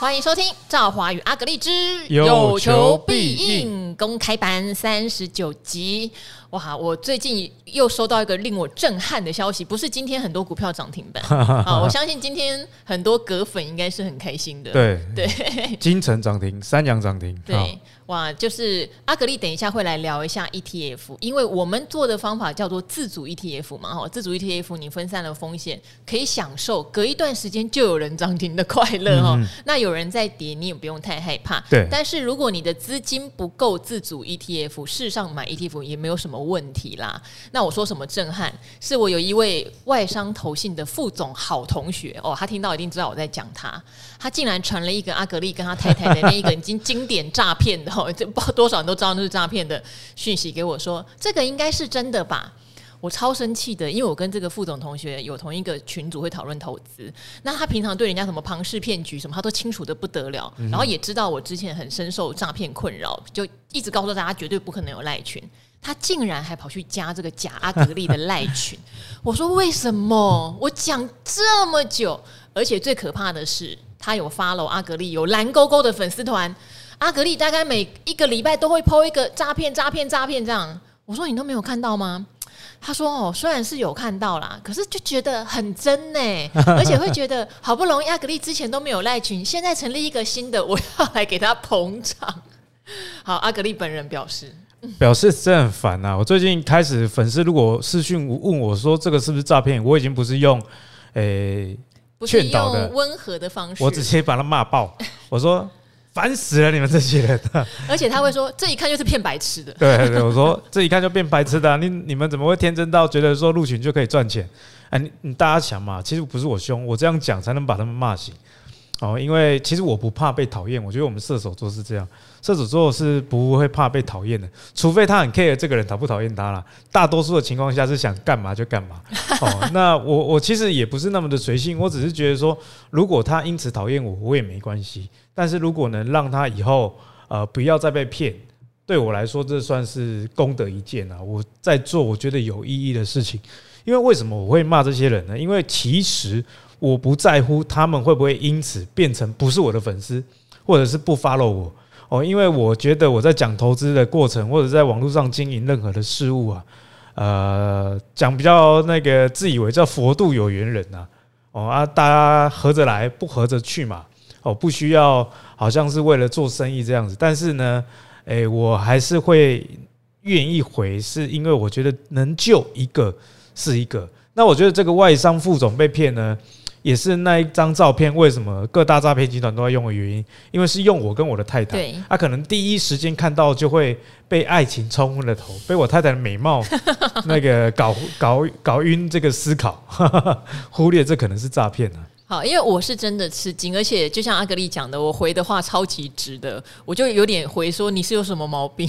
欢迎收听《赵华与阿格丽之有求必应》公开版三十九集。哇！我最近又收到一个令我震撼的消息，不是今天很多股票涨停板 啊！我相信今天很多葛粉应该是很开心的。对对，金城涨停，三阳涨停。对，哇！就是阿格丽，等一下会来聊一下 ETF，因为我们做的方法叫做自主 ETF 嘛，哈，自主 ETF 你分散了风险，可以享受隔一段时间就有人涨停的快乐哈。嗯、那有人在跌，你也不用太害怕。对，但是如果你的资金不够自主 ETF，事实上买 ETF 也没有什么。问题啦，那我说什么震撼？是我有一位外商投信的副总好同学哦，他听到一定知道我在讲他，他竟然传了一个阿格丽跟他太太的那一个已经经典诈骗的哦，这不知道多少人都知道那是诈骗的讯息给我说，这个应该是真的吧？我超生气的，因为我跟这个副总同学有同一个群组会讨论投资，那他平常对人家什么庞氏骗局什么，他都清楚的不得了，然后也知道我之前很深受诈骗困扰，就一直告诉大家绝对不可能有赖群。他竟然还跑去加这个假阿格力的赖群，我说为什么？我讲这么久，而且最可怕的是，他有 follow 阿格力有蓝勾勾的粉丝团，阿格力大概每一个礼拜都会 po 一个诈骗、诈骗、诈骗这样。我说你都没有看到吗？他说哦，虽然是有看到啦，可是就觉得很真呢，而且会觉得好不容易阿格力之前都没有赖群，现在成立一个新的，我要来给他捧场。好，阿格力本人表示。表示真的很烦呐！我最近开始粉丝如果私讯问我说这个是不是诈骗，我已经不是用诶劝导的温和的方式，我直接把他骂爆。我说烦死了你们这些人！而且他会说这一看就是骗白痴的。对对，我说这一看就变白痴的，你你们怎么会天真到觉得说入群就可以赚钱？哎，你你大家想嘛，其实不是我凶，我这样讲才能把他们骂醒。哦，因为其实我不怕被讨厌，我觉得我们射手座是这样，射手座是不会怕被讨厌的，除非他很 care 这个人讨不讨厌他啦。大多数的情况下是想干嘛就干嘛。哦，那我我其实也不是那么的随性，我只是觉得说，如果他因此讨厌我，我也没关系。但是如果能让他以后呃不要再被骗，对我来说这算是功德一件啊。我在做我觉得有意义的事情，因为为什么我会骂这些人呢？因为其实。我不在乎他们会不会因此变成不是我的粉丝，或者是不 follow 我。哦，因为我觉得我在讲投资的过程，或者在网络上经营任何的事物啊，呃，讲比较那个自以为叫佛度有缘人呐，哦啊，大家合着来，不合着去嘛，哦，不需要好像是为了做生意这样子，但是呢，诶，我还是会愿意回，是因为我觉得能救一个是一个。那我觉得这个外商副总被骗呢，也是那一张照片，为什么各大诈骗集团都在用的原因？因为是用我跟我的太太，他可能第一时间看到就会被爱情冲昏了头，被我太太的美貌那个搞搞搞晕这个思考，忽略这可能是诈骗啊。好，因为我是真的吃惊，而且就像阿格丽讲的，我回的话超级直的，我就有点回说你是有什么毛病？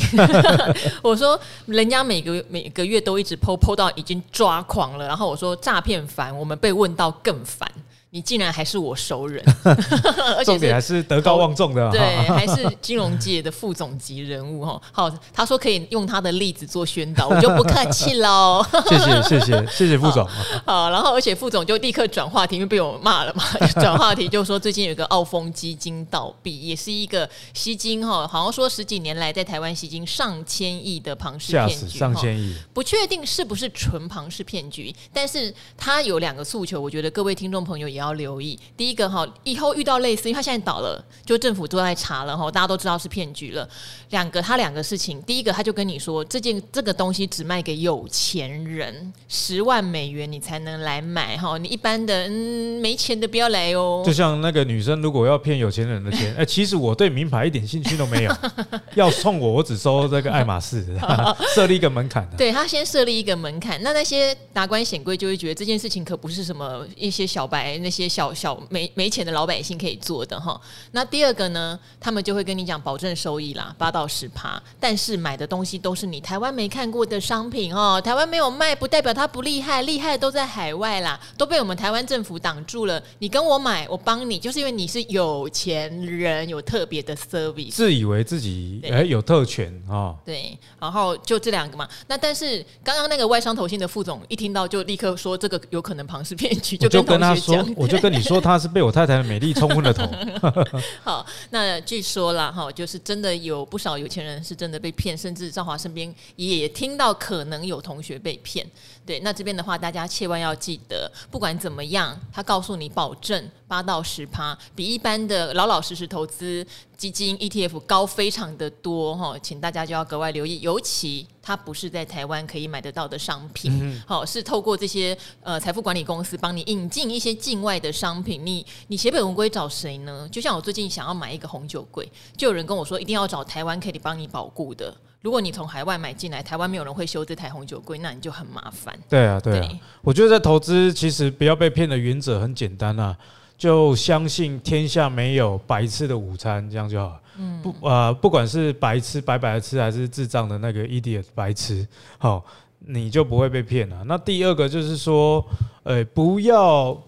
我说人家每个每个月都一直 po po 到已经抓狂了，然后我说诈骗烦，我们被问到更烦。你竟然还是我熟人，而且重点还是德高望重的，对，还是金融界的副总级人物哈。好，他说可以用他的例子做宣导，我就不客气喽。谢谢谢谢谢谢副总。好，然后而且副总就立刻转话题，因为被我骂了嘛，转话题就说最近有个澳丰基金倒闭，也是一个吸金哈，好像说十几年来在台湾吸金上千亿的庞氏骗局，上千亿，不确定是不是纯庞氏骗局，但是他有两个诉求，我觉得各位听众朋友也要留意第一个哈，以后遇到类似，因为他现在倒了，就政府都在查了哈，大家都知道是骗局了。两个，他两个事情，第一个他就跟你说，这件这个东西只卖给有钱人，十万美元你才能来买哈，你一般的嗯没钱的不要来哦。就像那个女生如果要骗有钱人的钱，哎，其实我对名牌一点兴趣都没有，要送我我只收这个爱马仕，设立一个门槛。对，他先设立一个门槛，那那些达官显贵就会觉得这件事情可不是什么一些小白那。些小小没没钱的老百姓可以做的哈，那第二个呢，他们就会跟你讲保证收益啦，八到十趴，但是买的东西都是你台湾没看过的商品哦，台湾没有卖不代表它不厉害，厉害都在海外啦，都被我们台湾政府挡住了。你跟我买，我帮你，就是因为你是有钱人，有特别的 service，自以为自己哎对有特权啊，哦、对，然后就这两个嘛。那但是刚刚那个外商投信的副总一听到就立刻说这个有可能庞氏骗局，就跟同学讲。我就跟你说，他是被我太太的美丽冲昏了头。好，那据说啦，哈，就是真的有不少有钱人是真的被骗，甚至赵华身边也听到可能有同学被骗。对，那这边的话，大家千万要记得，不管怎么样，他告诉你保证八到十趴，比一般的老老实实投资基金 ETF 高非常的多哈，请大家就要格外留意，尤其它不是在台湾可以买得到的商品，好、嗯，是透过这些呃财富管理公司帮你引进一些境外的商品，你你血本无归找谁呢？就像我最近想要买一个红酒柜，就有人跟我说一定要找台湾可以帮你保固的。如果你从海外买进来，台湾没有人会修这台红酒柜，那你就很麻烦。对啊，对啊。对我觉得在投资，其实不要被骗的原则很简单啊，就相信天下没有白吃的午餐，这样就好。嗯。不啊、呃，不管是白吃白白的吃，还是智障的那个 idiot 白吃，好，你就不会被骗了。那第二个就是说，呃，不要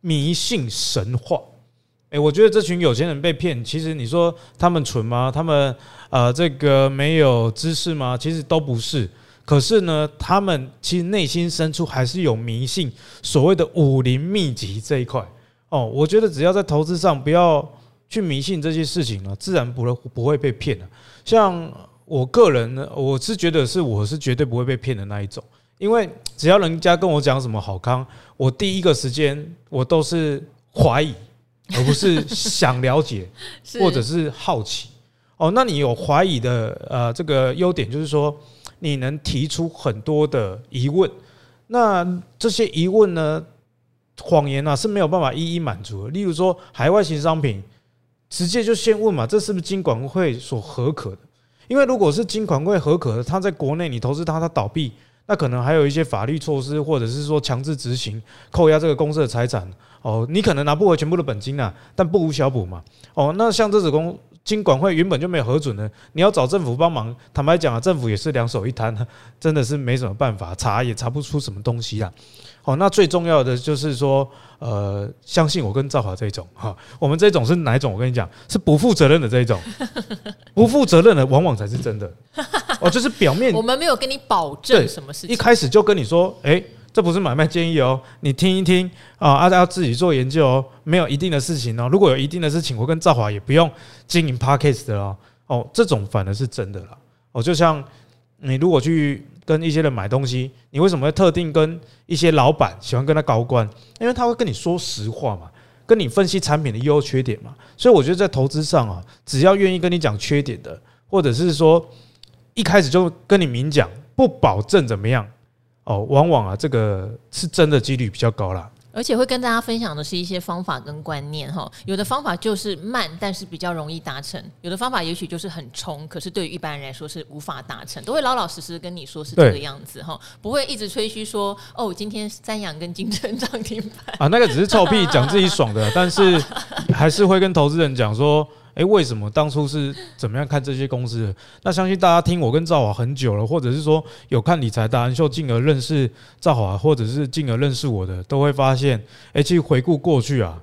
迷信神话。哎，我觉得这群有钱人被骗，其实你说他们蠢吗？他们呃，这个没有知识吗？其实都不是。可是呢，他们其实内心深处还是有迷信所谓的武林秘籍这一块。哦，我觉得只要在投资上不要去迷信这些事情了，自然不会不会被骗的。像我个人呢，我是觉得是我是绝对不会被骗的那一种，因为只要人家跟我讲什么好康，我第一个时间我都是怀疑。而不是想了解，或者是好奇哦。那你有怀疑的呃，这个优点就是说，你能提出很多的疑问。那这些疑问呢，谎言啊是没有办法一一满足的。例如说，海外型商品，直接就先问嘛，这是不是金管会所合可的？因为如果是金管会合可的，它在国内你投资它，它倒闭，那可能还有一些法律措施，或者是说强制执行扣押这个公司的财产。哦，你可能拿不回全部的本金啊，但不无小补嘛。哦，那像这种公金管会原本就没有核准的，你要找政府帮忙，坦白讲啊，政府也是两手一摊，真的是没什么办法，查也查不出什么东西啊。哦，那最重要的就是说，呃，相信我跟赵华这种哈，我们这种是哪一种？我跟你讲，是不负责任的这一种，不负责任的往往才是真的。哦，就是表面 我们没有跟你保证什么事情，一开始就跟你说，哎。这不是买卖建议哦，你听一听啊，大家要自己做研究哦。没有一定的事情哦，如果有一定的事情，我跟赵华也不用经营 Podcast 的哦。哦，这种反而是真的了。哦，就像你如果去跟一些人买东西，你为什么会特定跟一些老板喜欢跟他高官？因为他会跟你说实话嘛，跟你分析产品的优缺点嘛。所以我觉得在投资上啊，只要愿意跟你讲缺点的，或者是说一开始就跟你明讲，不保证怎么样。哦，往往啊，这个是真的几率比较高啦。而且会跟大家分享的是一些方法跟观念哈。有的方法就是慢，但是比较容易达成；有的方法也许就是很冲，可是对于一般人来说是无法达成。都会老老实实跟你说是这个样子哈，不会一直吹嘘说哦，今天三阳跟金城涨停板啊，那个只是臭屁，讲自己爽的，但是还是会跟投资人讲说。哎，为什么当初是怎么样看这些公司的？那相信大家听我跟赵华很久了，或者是说有看理财达人秀，进而认识赵华，或者是进而认识我的，都会发现，哎，其实回顾过去啊，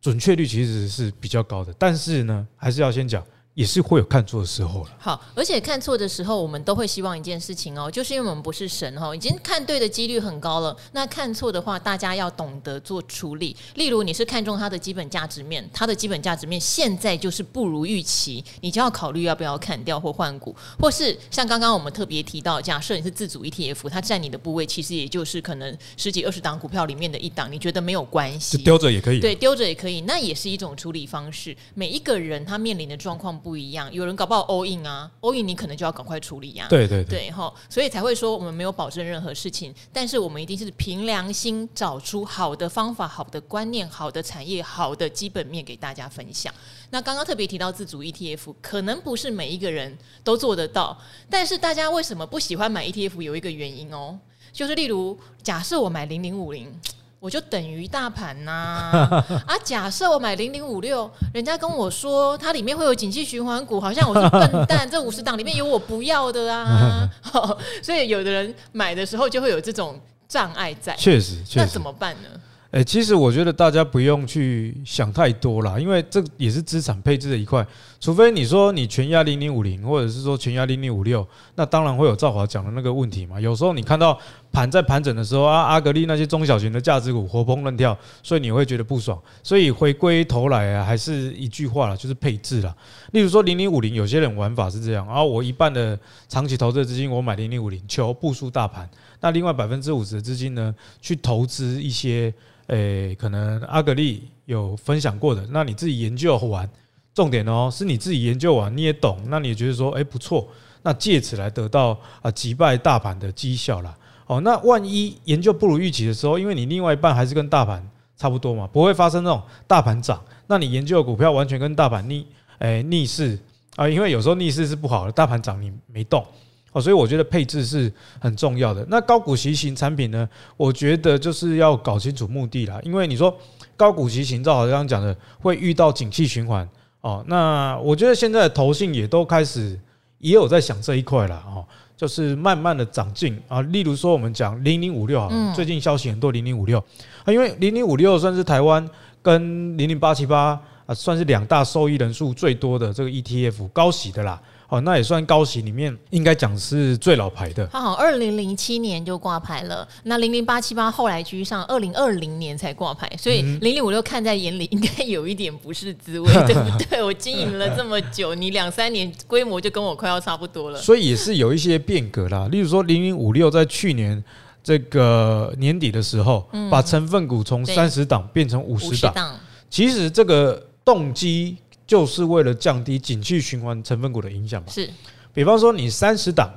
准确率其实是比较高的。但是呢，还是要先讲。也是会有看错的时候了。好，而且看错的时候，我们都会希望一件事情哦，就是因为我们不是神哈，已经看对的几率很高了。那看错的话，大家要懂得做处理。例如，你是看中它的基本价值面，它的基本价值面现在就是不如预期，你就要考虑要不要砍掉或换股，或是像刚刚我们特别提到，假设你是自主 ETF，它占你的部位其实也就是可能十几二十档股票里面的一档，你觉得没有关系，丢着也可以，对，丢着也可以，那也是一种处理方式。每一个人他面临的状况不一样，有人搞不好 all in 啊，all in 你可能就要赶快处理呀、啊。对对对，所以才会说我们没有保证任何事情，但是我们一定是凭良心找出好的方法、好的观念、好的产业、好的基本面给大家分享。那刚刚特别提到自主 ETF，可能不是每一个人都做得到，但是大家为什么不喜欢买 ETF？有一个原因哦，就是例如假设我买零零五零。我就等于大盘呐啊，啊！假设我买零零五六，人家跟我说它里面会有景气循环股，好像我是笨蛋。这五十档里面有我不要的啊，所以有的人买的时候就会有这种障碍在。确实，那怎么办呢？哎，其实我觉得大家不用去想太多啦，因为这也是资产配置的一块。除非你说你全压零零五零，或者是说全压零零五六，那当然会有赵华讲的那个问题嘛。有时候你看到盘在盘整的时候啊，阿格力那些中小型的价值股活蹦乱跳，所以你会觉得不爽。所以回归头来啊，还是一句话啦，就是配置啦。例如说零零五零，有些人玩法是这样，然后我一半的长期投资资金，我买零零五零，求部署大盘。那另外百分之五十的资金呢，去投资一些，诶，可能阿格力有分享过的，那你自己研究完，重点哦，是你自己研究完你也懂，那你也觉得说，诶，不错，那借此来得到啊击败大盘的绩效啦。哦，那万一研究不如预期的时候，因为你另外一半还是跟大盘差不多嘛，不会发生那种大盘涨，那你研究的股票完全跟大盘逆，诶逆势啊，因为有时候逆势是不好的，大盘涨你没动。哦，所以我觉得配置是很重要的。那高股息型产品呢？我觉得就是要搞清楚目的啦。因为你说高股息型，照好刚刚讲的，会遇到景气循环哦。那我觉得现在的投信也都开始也有在想这一块了哦，就是慢慢的长进啊。例如说，我们讲零零五六啊，最近消息很多零零五六啊，因为零零五六算是台湾跟零零八七八啊，算是两大受益人数最多的这个 ETF 高息的啦。哦，那也算高息里面应该讲是最老牌的。它好像二零零七年就挂牌了，那零零八七八后来居上，二零二零年才挂牌，所以零零五六看在眼里，应该有一点不是滋味，对不对？我经营了这么久，你两三年规模就跟我快要差不多了。所以也是有一些变革啦，例如说零零五六在去年这个年底的时候，把成分股从三十档变成五十档，其实这个动机。就是为了降低景气循环成分股的影响嘛。是，比方说你三十档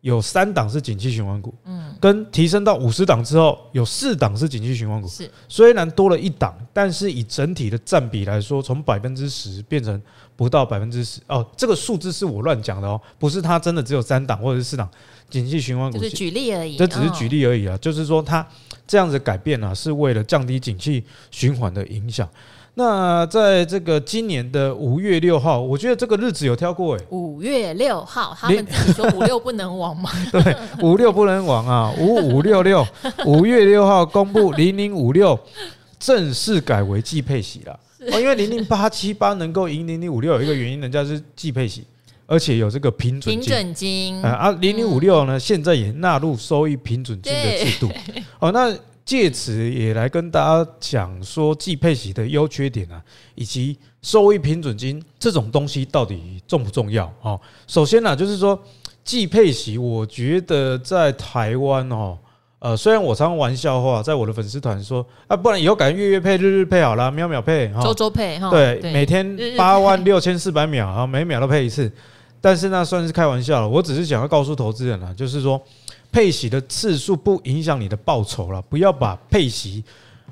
有三档是景气循环股，嗯，跟提升到五十档之后有四档是景气循环股，是，虽然多了一档，但是以整体的占比来说，从百分之十变成不到百分之十哦，这个数字是我乱讲的哦，不是它真的只有三档或者是四档景气循环股，就是举例而已，这只是举例而已啊，就是说它这样子改变呢，是为了降低景气循环的影响。那在这个今年的五月六号，我觉得这个日子有挑过诶。五月六号，他们自己说五六不能亡嘛？对，五六不能亡啊！五五六六，五月六号公布零零五六正式改为季配息了。哦，因为零零八七八能够赢零零五六，有一个原因，人家是季配息，而且有这个平准金。平准金啊，零零五六呢，现在也纳入收益平准金的制度。哦，那。借此也来跟大家讲说季配息的优缺点啊，以及收益平准金这种东西到底重不重要？哦，首先呢，就是说季配息，我觉得在台湾哦，呃，虽然我常常玩笑话，在我的粉丝团说啊，不然以后改月月配、日日配好了，秒秒配，周周配哈，对，每天八万六千四百秒啊，每秒都配一次。但是那算是开玩笑了，我只是想要告诉投资人啊，就是说。配息的次数不影响你的报酬了，不要把配息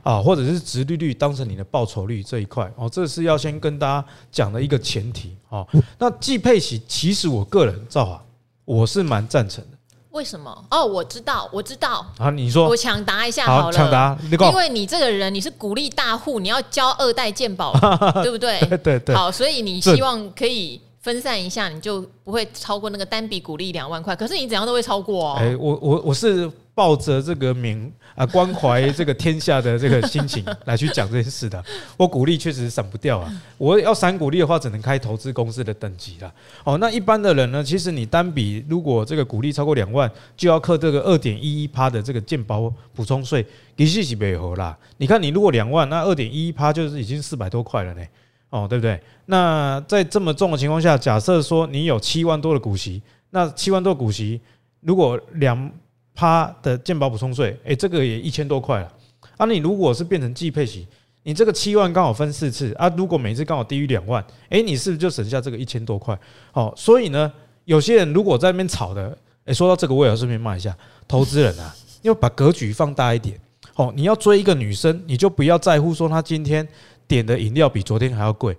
啊或者是殖利率当成你的报酬率这一块哦，这是要先跟大家讲的一个前提哦。那季配息，其实我个人造啊，我是蛮赞成的。为什么？哦，我知道，我知道。啊，你说，我抢答一下好了。抢答，因为你这个人你是鼓励大户，你要交二代健保，对不对？对对对。好，所以你希望可以。分散一下，你就不会超过那个单笔股利两万块。可是你怎样都会超过哦。哎，我我我是抱着这个名啊关怀这个天下的这个心情来去讲这件事的。我股利确实省不掉啊。我要散股利的话，只能开投资公司的等级了。哦，那一般的人呢？其实你单笔如果这个股利超过两万，就要扣这个二点一一趴的这个健保补充税，其实是没合啦。你看，你如果两万，那二点一一趴就是已经四百多块了呢。哦，对不对？那在这么重的情况下，假设说你有七万多的股息，那七万多股息，如果两趴的健保补充税，诶，这个也一千多块了。啊，你如果是变成季配息，你这个七万刚好分四次啊，如果每次刚好低于两万，诶，你是不是就省下这个一千多块？哦，所以呢，有些人如果在那边炒的，诶，说到这个，我也要顺便骂一下投资人啊，要把格局放大一点。哦，你要追一个女生，你就不要在乎说她今天。点的饮料比昨天还要贵，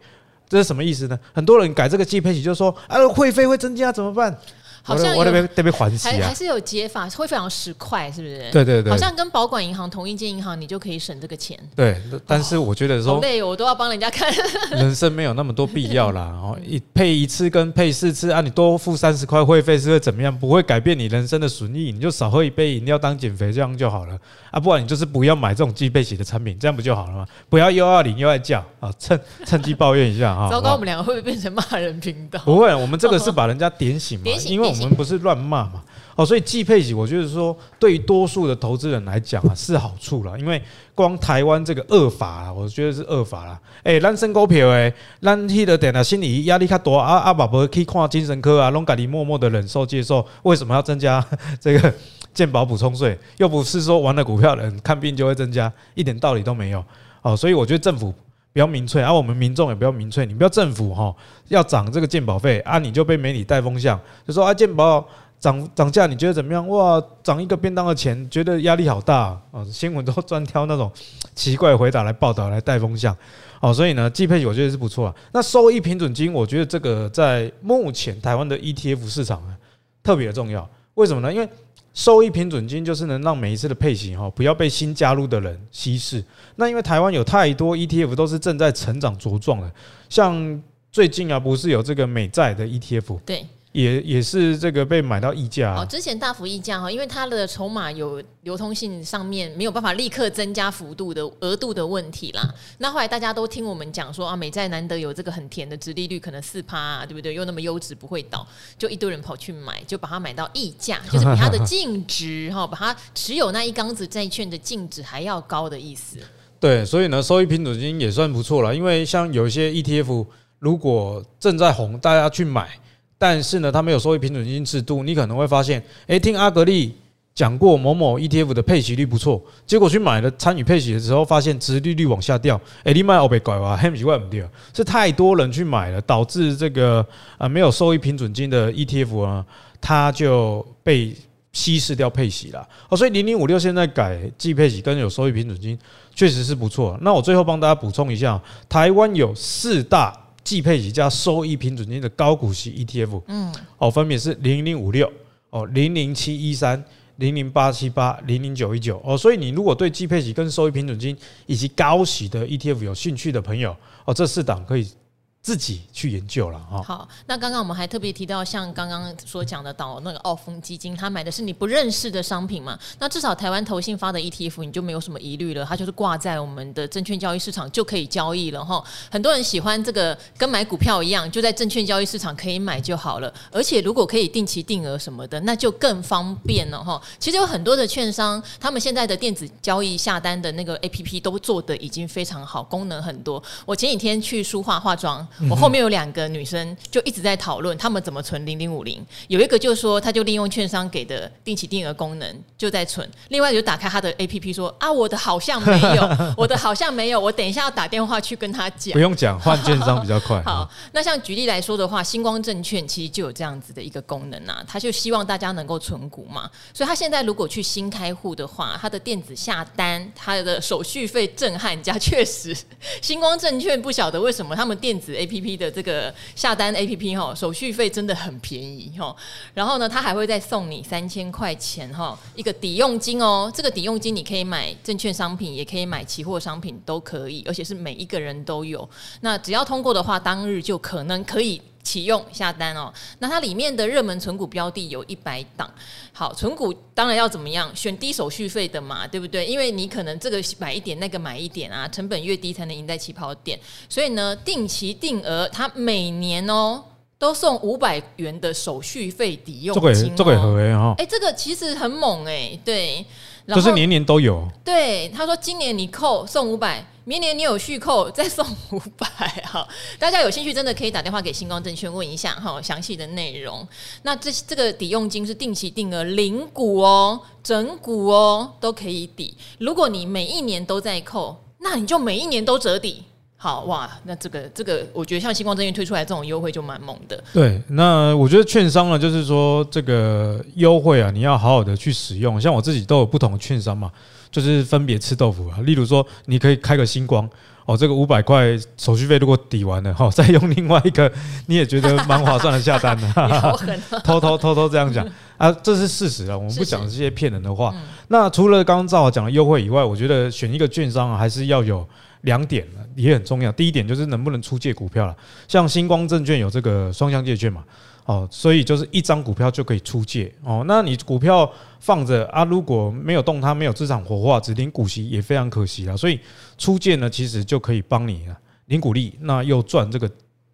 这是什么意思呢？很多人改这个计配器，就说啊，会费会增加怎么办？好像我那边那边还息啊，还是有解法，会非常十块，是不是？对对对，好像跟保管银行同一间银行，你就可以省这个钱。对，但是我觉得说，累，我都要帮人家看。人生没有那么多必要啦，哦，一配一次跟配四次啊，你多付三十块会费是会怎么样？不会改变你人生的损益，你就少喝一杯饮料当减肥，这样就好了啊。不然你就是不要买这种季配息的产品，这样不就好了吗？不要又要领又要叫啊，趁趁机抱怨一下啊。糟糕，我们两个会不会变成骂人频道？不会，我们这个是把人家点醒嘛，因为。我们不是乱骂嘛。哦，所以季配息，我觉得说对于多数的投资人来讲啊是好处了，因为光台湾这个恶法啊，我觉得是恶法啦。诶，咱升股票诶，咱迄个点啊，心理压力较大啊啊，爸爸可以看精神科啊，拢家己默默的忍受接受，为什么要增加 这个健保补充税？又不是说玩了股票的人看病就会增加，一点道理都没有。哦，所以我觉得政府不要民粹，而、我们民众也不要民粹，你不要政府哈要涨这个健保费啊，你就被媒体带风向，就说啊健保。涨涨价，你觉得怎么样？哇，涨一个便当的钱，觉得压力好大啊！新闻都专挑那种 奇怪回答来报道，来带风向。哦，所以呢，季配我觉得是不错啊。那收益平准金，我觉得这个在目前台湾的 ETF 市场呢，特别重要。为什么呢？因为收益平准金就是能让每一次的配型哈，不要被新加入的人稀释。那因为台湾有太多 ETF 都是正在成长茁壮的，像最近啊，不是有这个美债的 ETF？对。也也是这个被买到溢价哦，之前大幅溢价哈，因为它的筹码有流通性上面没有办法立刻增加幅度的额度的问题啦。那后来大家都听我们讲说啊，美债难得有这个很甜的殖利率，可能四趴啊，对不对？又那么优质不会倒，就一堆人跑去买，就把它买到溢价，就是比它的净值哈，把它持有那一缸子债券的净值还要高的意思。对，所以呢，收益平准金也算不错了，因为像有一些 ETF 如果正在红，大家去买。但是呢，它没有收益平准金制度，你可能会发现，诶，听阿格力讲过某某 ETF 的配息率不错，结果去买了参与配息的时候，发现殖利率往下掉，诶，你买欧被拐哇，很奇怪不对，是太多人去买了，导致这个啊没有收益平准金的 ETF 啊，它就被稀释掉配息了。哦，所以零零五六现在改季配息跟有收益平准金，确实是不错。那我最后帮大家补充一下，台湾有四大。季配息加收益平准金的高股息 ETF，嗯，哦，分别是零零五六、哦零零七一三、零零八七八、零零九一九，哦，所以你如果对季配息跟收益平准金以及高息的 ETF 有兴趣的朋友，哦，这四档可以。自己去研究了哈。好，那刚刚我们还特别提到，像刚刚所讲的到那个澳丰基金，他买的是你不认识的商品嘛？那至少台湾投信发的 ETF，你就没有什么疑虑了，它就是挂在我们的证券交易市场就可以交易了哈。很多人喜欢这个跟买股票一样，就在证券交易市场可以买就好了。而且如果可以定期定额什么的，那就更方便了哈。其实有很多的券商，他们现在的电子交易下单的那个 APP 都做得已经非常好，功能很多。我前几天去书画化妆。我后面有两个女生就一直在讨论，她们怎么存零零五零。有一个就说，她就利用券商给的定期定额功能就在存；另外就打开她的 APP 说：“啊，我的好像没有，我的好像没有，我等一下要打电话去跟他讲。”不用讲，换券商比较快。好，那像举例来说的话，星光证券其实就有这样子的一个功能啊，他就希望大家能够存股嘛。所以他现在如果去新开户的话，他的电子下单，他的手续费震撼价，确实，星光证券不晓得为什么他们电子 APP 的。这个下单 APP 哈，手续费真的很便宜哈，然后呢，他还会再送你三千块钱哈，一个抵用金哦。这个抵用金你可以买证券商品，也可以买期货商品，都可以，而且是每一个人都有。那只要通过的话，当日就可能可以。启用下单哦，那它里面的热门存股标的有一百档。好，存股当然要怎么样？选低手续费的嘛，对不对？因为你可能这个买一点，那个买一点啊，成本越低才能赢在起跑点。所以呢，定期定额，它每年哦都送五百元的手续费抵用金哦。这个这个合哈。哎，这个其实很猛哎，对。就是年年都有。对，他说今年你扣送五百。明年你有续扣再送五百哈，大家有兴趣真的可以打电话给新光证券问一下哈，详细的内容。那这这个抵用金是定期定额零股哦，整股哦都可以抵。如果你每一年都在扣，那你就每一年都折抵。好哇，那这个这个我觉得像星光证券推出来这种优惠就蛮猛的。对，那我觉得券商呢，就是说这个优惠啊，你要好好的去使用。像我自己都有不同的券商嘛。就是分别吃豆腐啊，例如说，你可以开个星光哦，这个五百块手续费如果抵完了哈，再用另外一个你也觉得蛮划算的下单的，偷偷偷偷这样讲啊，这是事实啊，我们不讲这些骗人的话。那除了刚刚赵华讲的优惠以外，我觉得选一个券商啊，还是要有两点也很重要。第一点就是能不能出借股票了，像星光证券有这个双向借券嘛。哦，所以就是一张股票就可以出借哦。那你股票放着啊，如果没有动它，没有资产活化，只领股息也非常可惜啊。所以出借呢，其实就可以帮你领股利，那又赚这个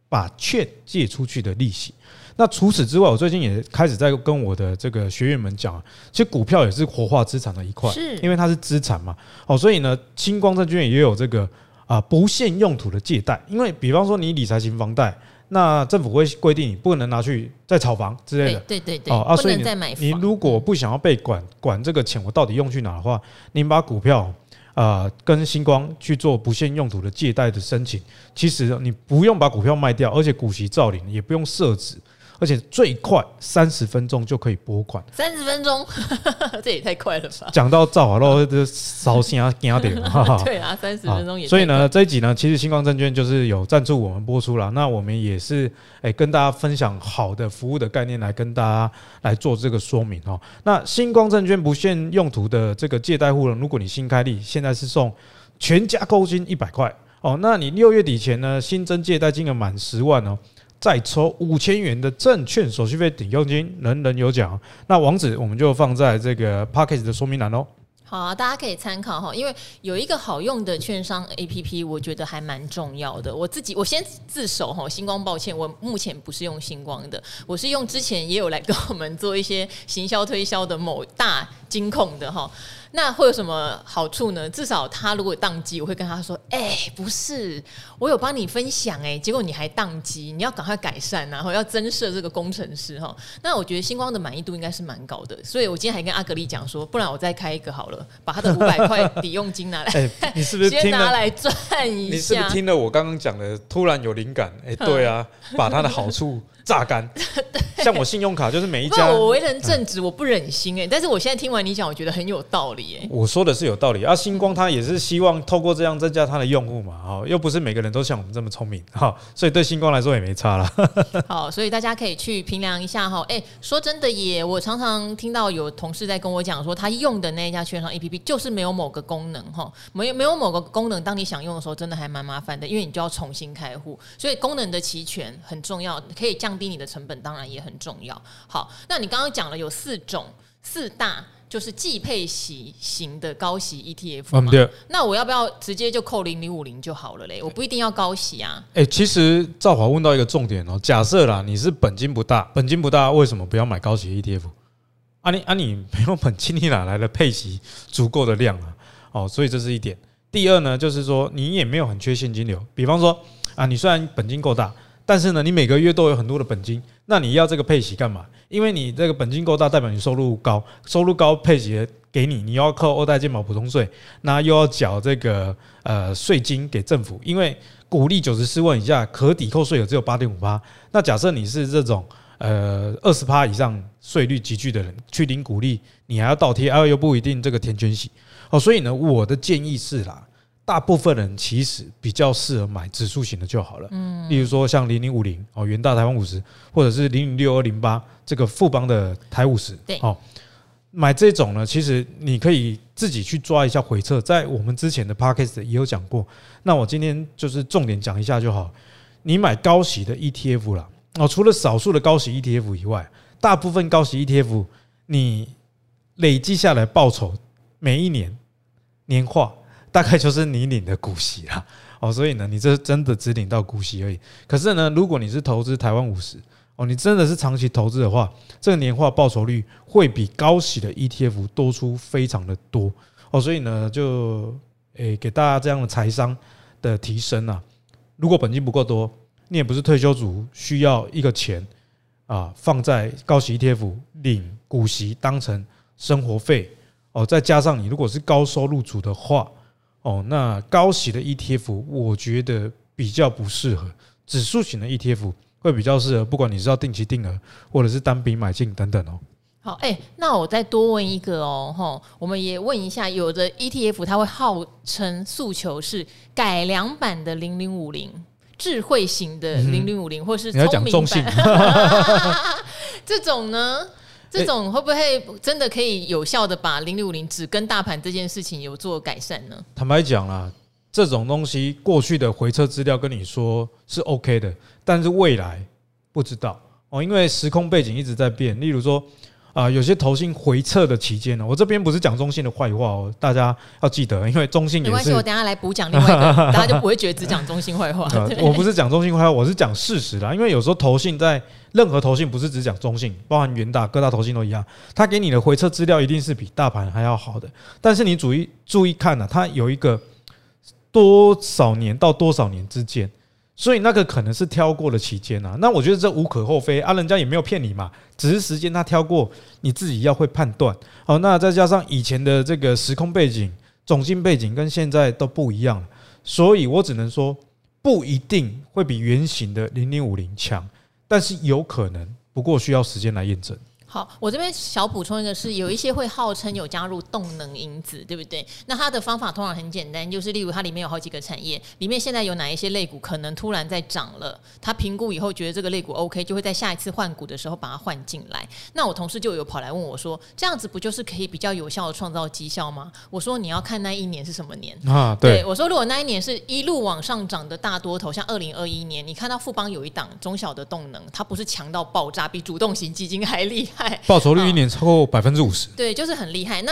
把券借出去的利息。那除此之外，我最近也开始在跟我的这个学员们讲，其实股票也是活化资产的一块，是因为它是资产嘛。哦，所以呢，新光证券也有这个啊不限用途的借贷，因为比方说你理财型房贷，那政府会规定你不能拿去再炒房之类的，对对对，哦啊，所以你你如果不想要被管管这个钱我到底用去哪的话，您把股票啊跟星光去做不限用途的借贷的申请，其实你不用把股票卖掉，而且股息照领，也不用设置。而且最快三十分钟就可以拨款，三十分钟，这也太快了吧！讲到造好了，这烧心啊，惊点了。对啊，三十分钟也。所以呢，这一集呢，其实星光证券就是有赞助我们播出了。那我们也是哎，跟大家分享好的服务的概念来跟大家来做这个说明哦。那星光证券不限用途的这个借贷户呢，如果你新开立，现在是送全家购金一百块哦。那你六月底前呢，新增借贷金额满十万哦。再抽五千元的证券手续费抵用金，人人有奖。那网址我们就放在这个 Podcast 的说明栏喽。好啊，大家可以参考哈，因为有一个好用的券商 APP，我觉得还蛮重要的。我自己我先自首哈，星光抱歉，我目前不是用星光的，我是用之前也有来跟我们做一些行销推销的某大金控的哈。那会有什么好处呢？至少他如果宕机，我会跟他说：“哎、欸，不是，我有帮你分享哎、欸，结果你还宕机，你要赶快改善，然后要增设这个工程师哈。”那我觉得星光的满意度应该是蛮高的，所以我今天还跟阿格丽讲说，不然我再开一个好了，把他的五百块抵用金拿来，欸、你是不是 先拿来赚一下？你是不是听了我刚刚讲的，突然有灵感？哎、欸，对啊，把它的好处。榨干，像我信用卡就是每一家。我为人正直，我不忍心哎、欸。但是我现在听完你讲，我觉得很有道理哎、欸。我说的是有道理啊，星光他也是希望透过这样增加他的用户嘛，哈，又不是每个人都像我们这么聪明哈，所以对星光来说也没差了。好，所以大家可以去评量一下哈。哎，说真的耶，我常常听到有同事在跟我讲说，他用的那一家券商 APP 就是没有某个功能哈，没有没有某个功能，当你想用的时候，真的还蛮麻烦的，因为你就要重新开户，所以功能的齐全很重要，可以降。降低你的成本当然也很重要。好，那你刚刚讲了有四种四大，就是季配息型的高息 ETF 嘛？对。那我要不要直接就扣零零五零就好了嘞？我不一定要高息啊。哎，其实赵华问到一个重点哦，假设啦，你是本金不大，本金不大，为什么不要买高息 ETF？啊你啊你没有本金，你哪来的配息足够的量啊？哦，所以这是一点。第二呢，就是说你也没有很缺现金流，比方说啊，你虽然本金够大。但是呢，你每个月都有很多的本金，那你要这个配息干嘛？因为你这个本金够大，代表你收入高，收入高配息给你，你要扣二代健保普通税，那又要缴这个呃税金给政府。因为股利九十四万以下可抵扣税额只有八点五八，那假设你是这种呃二十趴以上税率集聚的人去领鼓励，你还要倒贴，而又不一定这个填权息哦。所以呢，我的建议是啦。大部分人其实比较适合买指数型的就好了，嗯，例如说像零零五零哦，元大台湾五十，或者是零零六二零八这个富邦的台五十，对，哦，买这种呢，其实你可以自己去抓一下回测，在我们之前的 podcast 也有讲过，那我今天就是重点讲一下就好。你买高息的 ETF 啦，哦，除了少数的高息 ETF 以外，大部分高息 ETF 你累计下来报酬每一年年化。大概就是你领的股息啦，哦，所以呢，你这真的只领到股息而已。可是呢，如果你是投资台湾五十，哦，你真的是长期投资的话，这个年化报酬率会比高息的 ETF 多出非常的多，哦，所以呢，就诶给大家这样的财商的提升啊。如果本金不够多，你也不是退休族，需要一个钱啊放在高息 ETF 领股息当成生活费，哦，再加上你如果是高收入族的话。哦，那高息的 ETF 我觉得比较不适合，指数型的 ETF 会比较适合，不管你是要定期定额或者是单笔买进等等哦。好，哎、欸，那我再多问一个哦，哈，我们也问一下，有的 ETF 它会号称诉求是改良版的零零五零，智慧型的零零五零，或是聪明版，这种呢？这种会不会真的可以有效的把零六五零只跟大盘这件事情有做改善呢？坦白讲啦，这种东西过去的回撤资料跟你说是 OK 的，但是未来不知道哦，因为时空背景一直在变。例如说，啊、呃，有些投信回撤的期间呢，我这边不是讲中信的坏话哦，大家要记得，因为中信也是。没关系，我等下来补讲另外一个，大家就不会觉得只讲中信坏话。我不是讲中信坏话，我是讲事实啦。因为有时候投信在任何投信不是只讲中信，包含元大各大投信都一样，他给你的回撤资料一定是比大盘还要好的。但是你注意注意看呢、啊，它有一个多少年到多少年之间。所以那个可能是挑过的期间啊，那我觉得这无可厚非啊，人家也没有骗你嘛，只是时间他挑过，你自己要会判断。好，那再加上以前的这个时空背景、总经背景跟现在都不一样，所以我只能说不一定会比原型的零零五零强，但是有可能，不过需要时间来验证。好，我这边小补充一个，是有一些会号称有加入动能因子，对不对？那它的方法通常很简单，就是例如它里面有好几个产业，里面现在有哪一些类股可能突然在涨了，他评估以后觉得这个类股 OK，就会在下一次换股的时候把它换进来。那我同事就有跑来问我说，这样子不就是可以比较有效的创造绩效吗？我说你要看那一年是什么年啊？对，对我说如果那一年是一路往上涨的大多头，像二零二一年，你看到富邦有一档中小的动能，它不是强到爆炸，比主动型基金还厉害。报酬率一年超过百分之五十，对，就是很厉害。那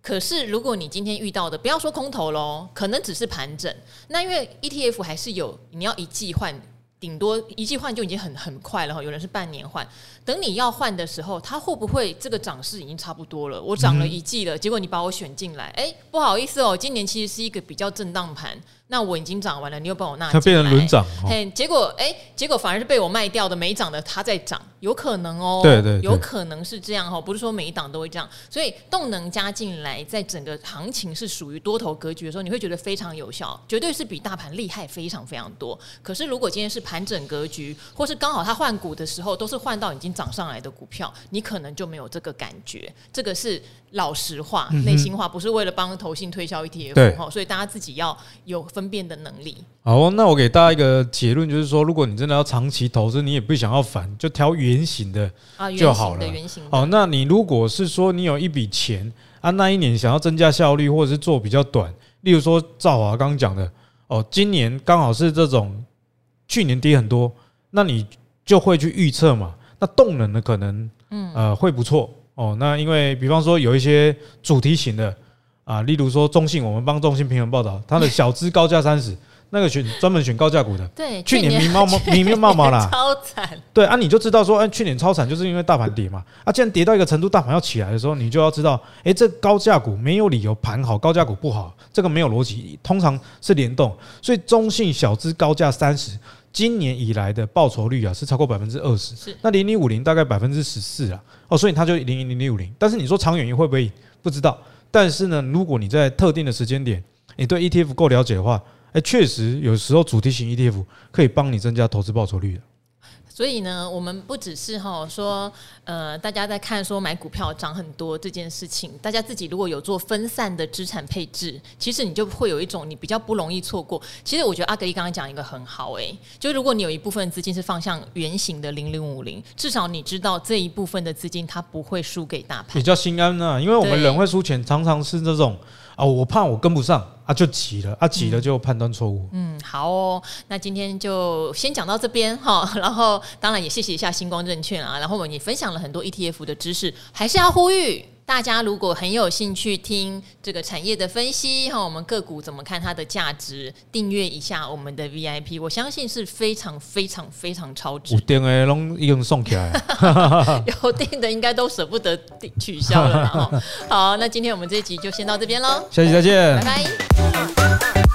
可是如果你今天遇到的，不要说空头喽，可能只是盘整。那因为 ETF 还是有，你要一季换，顶多一季换就已经很很快了哈。有人是半年换，等你要换的时候，它会不会这个涨势已经差不多了？我涨了一季了，结果你把我选进来，哎，不好意思哦，今年其实是一个比较震荡盘。那我已经涨完了，你又把我纳进来，它变成轮涨，嘿，结果哎，结果反而是被我卖掉的，没涨的它在涨，有可能哦，对对，有可能是这样哈，不是说每一档都会这样，所以动能加进来，在整个行情是属于多头格局的时候，你会觉得非常有效，绝对是比大盘厉害非常非常多。可是如果今天是盘整格局，或是刚好它换股的时候，都是换到已经涨上来的股票，你可能就没有这个感觉。这个是老实话、内心话，不是为了帮投信推销 ETF 哈，所以大家自己要有分辨的能力。好，那我给大家一个结论，就是说，如果你真的要长期投资，你也不想要烦，就挑圆形的就好了。好，那你如果是说你有一笔钱啊，那一年想要增加效率，或者是做比较短，例如说赵华刚刚讲的，哦，今年刚好是这种去年跌很多，那你就会去预测嘛。那动能的可能，嗯呃会不错哦。那因为比方说有一些主题型的。啊，例如说中信，我们帮中信平衡报道，它的小资高价三十，那个选专门选高价股的，对，去年迷茫茫迷迷茫茫啦，超惨，对啊，你就知道说，哎、欸，去年超惨，就是因为大盘跌嘛，啊，既然跌到一个程度，大盘要起来的时候，你就要知道，哎、欸，这高价股没有理由盘好，高价股不好，这个没有逻辑，通常是联动，所以中信小资高价三十，今年以来的报酬率啊是超过百分之二十，是，那零零五零大概百分之十四啊，哦，所以它就零零零五零，但是你说长远会不会不知道？但是呢，如果你在特定的时间点，你对 ETF 够了解的话，哎，确实有时候主题型 ETF 可以帮你增加投资报酬率的。所以呢，我们不只是哈说，呃，大家在看说买股票涨很多这件事情，大家自己如果有做分散的资产配置，其实你就会有一种你比较不容易错过。其实我觉得阿格一刚刚讲一个很好诶，就如果你有一部分资金是放向圆形的零零五零，至少你知道这一部分的资金它不会输给大盘，比较心安啊。因为我们人会输钱，常常是这种。啊，我怕我跟不上啊，就急了啊，急了就判断错误。嗯，好哦，那今天就先讲到这边哈，然后当然也谢谢一下星光证券啊，然后我们也分享了很多 ETF 的知识，还是要呼吁。大家如果很有兴趣听这个产业的分析哈，我们个股怎么看它的价值，订阅一下我们的 VIP，我相信是非常非常非常超值。有订的拢已经送起来，有订的应该都舍不得取消了哈。好，那今天我们这一集就先到这边喽，下期再见，拜拜。